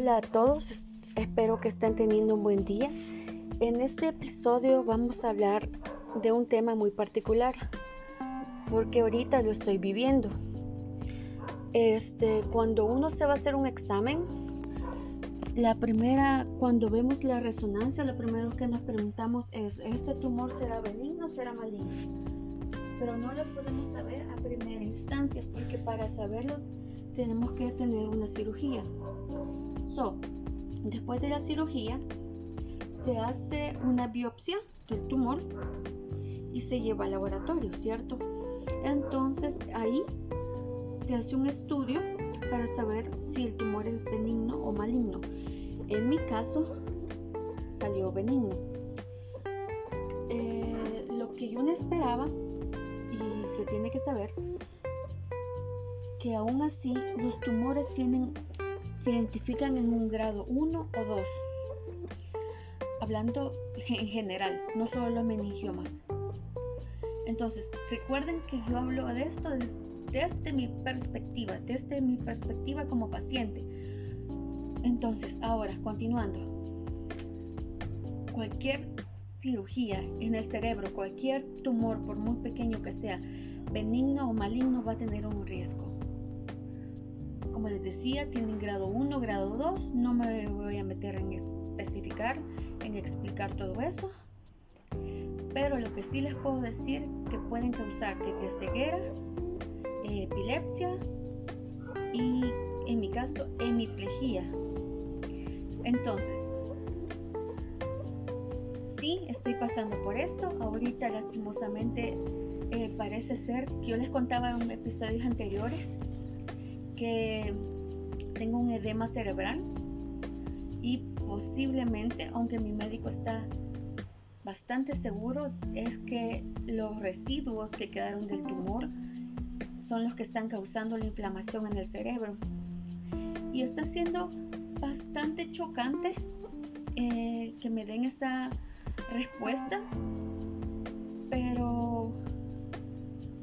Hola a todos, espero que estén teniendo un buen día. En este episodio vamos a hablar de un tema muy particular, porque ahorita lo estoy viviendo. Este, cuando uno se va a hacer un examen, la primera, cuando vemos la resonancia, lo primero que nos preguntamos es, ¿este tumor será benigno o será maligno? Pero no lo podemos saber a primera instancia, porque para saberlo tenemos que tener una cirugía. So, después de la cirugía, se hace una biopsia del tumor y se lleva al laboratorio, ¿cierto? Entonces ahí se hace un estudio para saber si el tumor es benigno o maligno. En mi caso salió benigno. Eh, lo que yo no esperaba, y se tiene que saber, que aún así los tumores tienen, se identifican en un grado 1 o 2. Hablando en general, no solo los meningiomas. Entonces, recuerden que yo hablo de esto desde, desde mi perspectiva, desde mi perspectiva como paciente. Entonces, ahora, continuando. Cualquier cirugía en el cerebro, cualquier tumor, por muy pequeño que sea, benigno o maligno, va a tener un riesgo. Como les decía, tienen grado 1, grado 2. No me voy a meter en especificar, en explicar todo eso. Pero lo que sí les puedo decir que pueden causar desde ceguera, epilepsia y en mi caso hemiplegia. Entonces, sí, estoy pasando por esto. Ahorita lastimosamente eh, parece ser que yo les contaba en episodios anteriores que tengo un edema cerebral y posiblemente, aunque mi médico está bastante seguro, es que los residuos que quedaron del tumor son los que están causando la inflamación en el cerebro. Y está siendo bastante chocante eh, que me den esa respuesta, pero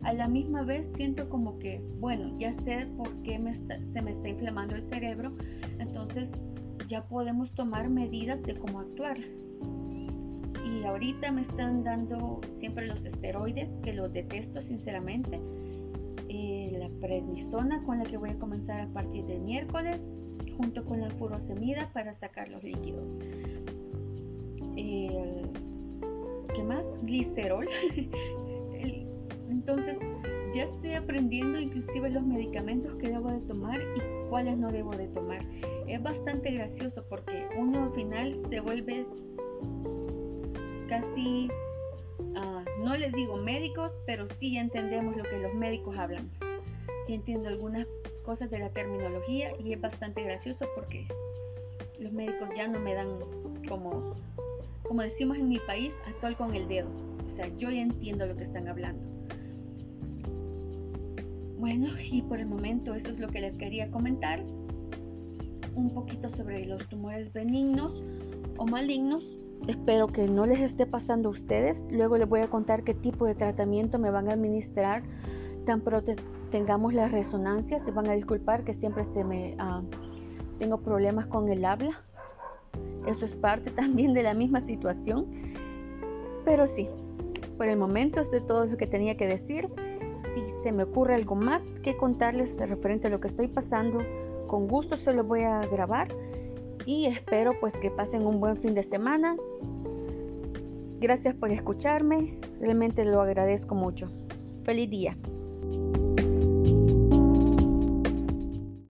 a la misma vez siento como que, bueno, ya sé por qué se me está inflamando el cerebro, entonces ya podemos tomar medidas de cómo actuar. Y ahorita me están dando siempre los esteroides, que los detesto sinceramente. Eh, la prednisona con la que voy a comenzar a partir del miércoles, junto con la furosemida para sacar los líquidos. ¿Qué más? Glicerol, Entonces aprendiendo inclusive los medicamentos que debo de tomar y cuáles no debo de tomar. Es bastante gracioso porque uno al final se vuelve casi, uh, no les digo médicos, pero sí entendemos lo que los médicos hablan. Sí entiendo algunas cosas de la terminología y es bastante gracioso porque los médicos ya no me dan como, como decimos en mi país, actual con el dedo. O sea, yo ya entiendo lo que están hablando. Bueno, y por el momento eso es lo que les quería comentar. Un poquito sobre los tumores benignos o malignos. Espero que no les esté pasando a ustedes. Luego les voy a contar qué tipo de tratamiento me van a administrar. Tan pronto tengamos las resonancias, se van a disculpar que siempre se me uh, tengo problemas con el habla. Eso es parte también de la misma situación. Pero sí, por el momento esto es todo lo que tenía que decir si se me ocurre algo más que contarles referente a lo que estoy pasando, con gusto se lo voy a grabar y espero pues que pasen un buen fin de semana. Gracias por escucharme, realmente lo agradezco mucho. Feliz día.